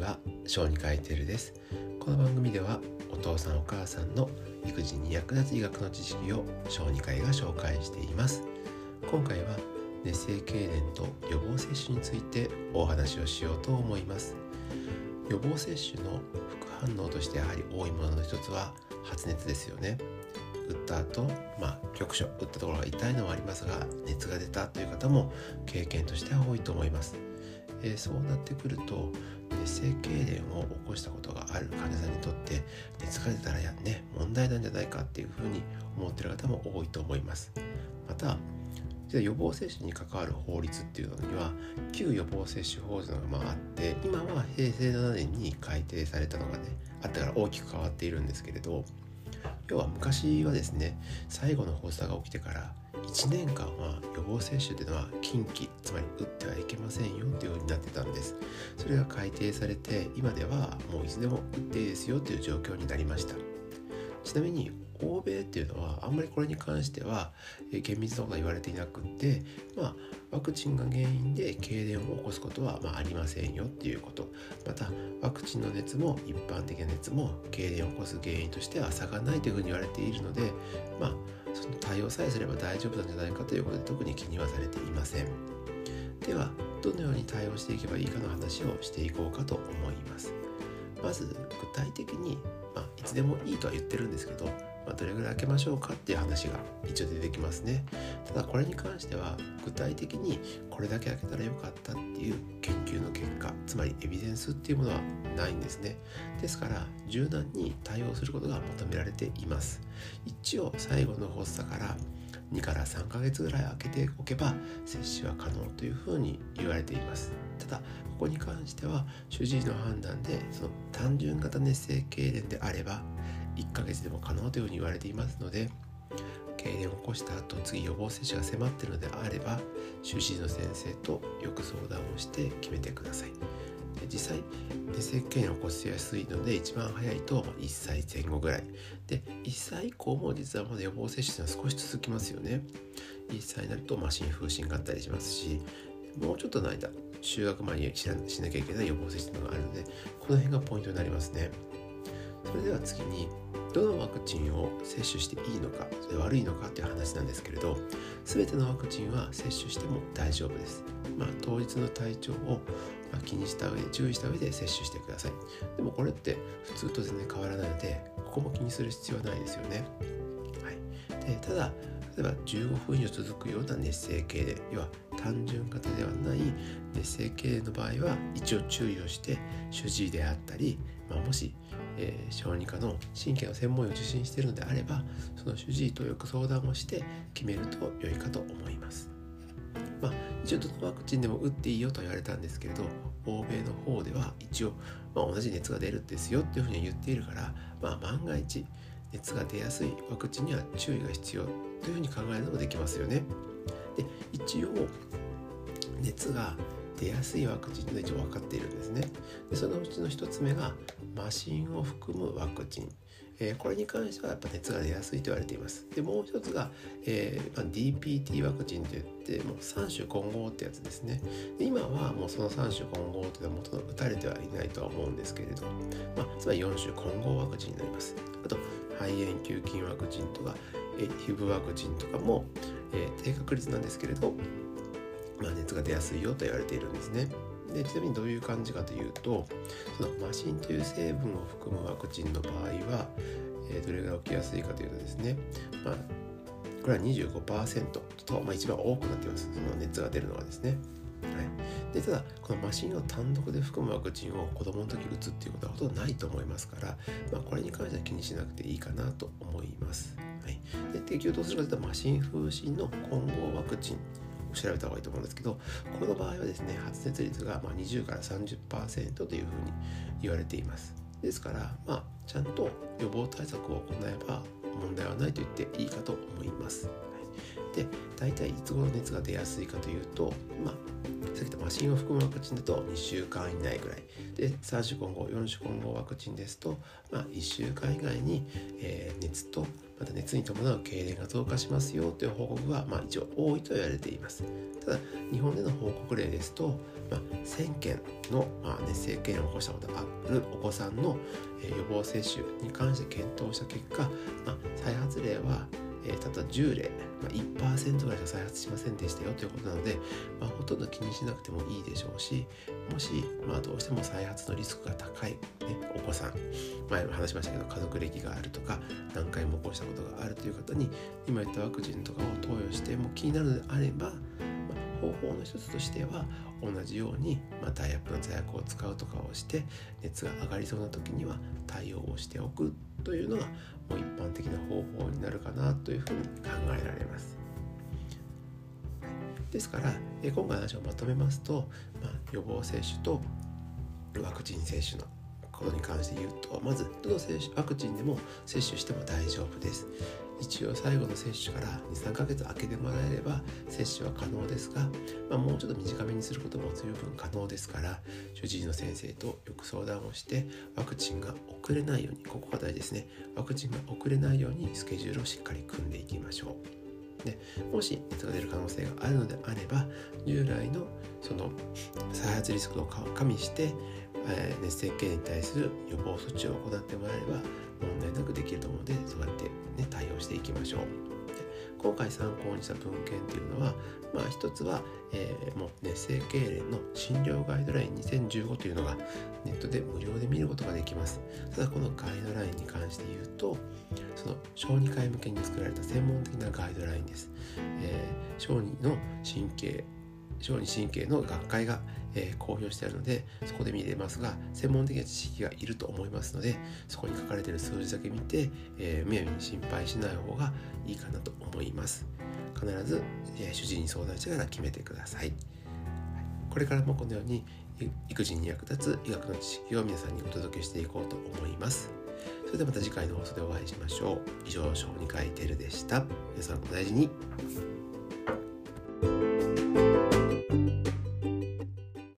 ちは。小児科医テルです。この番組ではお父さんお母さんの育児に役立つ医学の知識を小児科医が紹介しています。今回は熱性痙攣と予防接種についてお話をしようと思います。予防接種の副反応としてやはり多いものの一つは発熱ですよね。打った後、まあ、局所打ったところが痛いのはありますが熱が出たという方も経験としては多いと思います。えー、そうなってくると熱性痙攣を起こしたことがある患者さんにとって熱が出たらやね問題なんじゃないかっていうふうに思ってる方も多いと思います。また予防接種に関わる法律っていうのには旧予防接種法というのがまああって今は平成7年に改定されたのがねあったから大きく変わっているんですけれど要は昔はですね最後の発作が起きてから1年間は予防接種というのは禁忌つまり打ってはいけませんよというようになってたんです。それが改定されて今ではもういつでも打っていいですよという状況になりました。ちなみに欧米っていうのはあんまりこれに関しては厳密なことは言われていなくってまあワクチンが原因で痙攣を起こすことはまあありませんよっていうこと。またワクチンの熱も一般的な熱も痙攣を起こす原因としては差がないというふうに言われているのでまあその対応さえすれば大丈夫なんじゃないかということで特に気にはされていません。ではどのように対応していけばいいかの話をしていこうかと思います。まず具体的に、まあ、つでもいいとは言ってるんですけどまあ、どれぐらい開けましょうかっていう話が一応出てきますね。ただこれに関しては具体的にこれだけ開けたらよかったっていう研究の結果つまりエビデンスっていうものはないんですね。ですから柔軟に対応することが求められています。一応最後の発作から2から3ヶ月ぐらい空けておけば接種は可能というふうに言われています。ただここに関しては主治医の判断でその単純型熱性痙攣であれば1ヶ月でも可能というふうに言われていますので痙攣を起こした後次予防接種が迫っているのであれば主治医の先生とよく相談をして決めてください。実際熱性痙攣を起こしやすいので一番早いと1歳前後ぐらい。で1歳以降も実はまだ予防接種は少し続きますよね。1歳になると麻疹風疹があったりしますしもうちょっとの間就学前にしなきゃいけない予防接種があるのでこの辺がポイントになりますね。それでは次にどのワクチンを接種していいのかそれ悪いのかっていう話なんですけれど全てのワクチンは接種しても大丈夫です、まあ、当日の体調を気にした上で注意した上で接種してください。でもこれって普通と全然変わらないのでここも気にする必要はないですよね、はい、でただ例えば15分以上続くような熱性系で要は単純型ではない熱性系の場合は一応注意をして主治医であったり、まあ、もしえー、小児科の神経の専門医を受診しているのであればその主治医とよく相談をして決めると良いかと思います。まあ、一応どのワクチンでも打っていいよと言われたんですけれど欧米の方では一応、まあ、同じ熱が出るんですよっていうふうに言っているから、まあ、万が一熱が出やすいワクチンには注意が必要というふうに考えるのもできますよね。で一応熱が出やすいワクチンというのは一応分かっているんですね。でそのうちの1つ目が麻疹を含むワクチン。え、これに関してはやっぱ熱が出やすいと言われています。でもう一つが、えーまあ、DPT ワクチンといってもう3種混合ってやつですね。で今はもうその3種混合というのは元の打たれてはいないとは思うんですけれど、まあ、つまり4種混合ワクチンになります。あと肺炎球菌ワクチンとか、えー、皮膚ワクチンとかも、えー、低確率なんですけれどまあ、熱が出やすいよと言われているんですね。でちなみにどういう感じかというとそのマシンという成分を含むワクチンの場合は、えー、どれぐらい起きやすいかというとですね、まあ、これは25%と、まあ、一番多くなっていますその熱が出るのはですね。はい、でただこのマシンを単独で含むワクチンを子どもの時打つっていうことはほとんどないと思いますから、まあ、これに関しては気にしなくていいかなと思います。はい、で提供どうするかというとマシン風疹の混合ワクチンを調べた方がいいと思うんですけどこの場合はですね発熱率がま20から30%というふうに言われています。ですからまあちゃんと予防対策を行えば問題はないと言っていいかと思います、で大体いつ頃熱が出やすいかというとまあさっき言ったマシンを含むワクチンだと2週間以内ぐらい。で3週間後4週間後ワクチンですと、まあ、1週間以外に、えー、熱とまた熱に伴う痙攣が増加しますよという報告は、まあ、一応多いと言われています。ただ日本での報告例ですと、まあ、1000件の、まあ、熱性痙攣を起こしたことがあるお子さんの、えー、予防接種に関して検討した結果、まあ、再発例はえー、ただ10例、まあ、1%ぐらいしか再発しませんでしたよということなので、まあ、ほとんど気にしなくてもいいでしょうしもし、まあ、どうしても再発のリスクが高い、ね、お子さん前も話しましたけど家族歴があるとか何回も起こしたことがあるという方に今言ったワクチンとかを投与しても気になるのであれば、まあ、方法の一つとしては同じように、まあ、ダイヤプの座薬を使うとかをして熱が上がりそうな時には対応をしておくというのがもう一般的な方法になるかなというふうに考えられます。ですから今回の話をまとめますと、まあ、予防接種とワクチン接種のことに関して言うとまずどのワクチンでも接種しても大丈夫です一応最後の接種から23ヶ月空けてもらえれば接種は可能ですが、まあ、もうちょっと短めにすることも十分可能ですから主治医の先生とよく相談をしてワクチンが遅れないようにここが大事ですね。ワクチンが遅れないようにスケジュールをしっかり組んでいきましょう。でもし熱が出る可能性があるのであれば従来のその再発リスクを加味して、え、熱性経に対する予防措置を行ってもらえれば問題なくできると思うのでそうやって、していきましょう。今回参考にした文献っていうのは、まあ一つは、えー、もう熱性痙攣の診療ガイドライン2015というのがネットで無料で見ることができます。ただこのガイドラインに関して言うと、その小児科医向けに作られた専門的なガイドラインです。えー、小児の神経小児神経の学会が、えー、公表してあるのでそこで見れますが専門的な知識がいると思いますのでそこに書かれている数字だけ見て、えー、むやみに心配しない方がいいかなと思います。必ず、えー、主治医に相談してから決めてください。これからもこのように育児に役立つ医学の知識を皆さんにお届けしていこうと思います。それではまた次回の放送でお会いしましょう。以上小児科医テルでした。皆さんお大事に。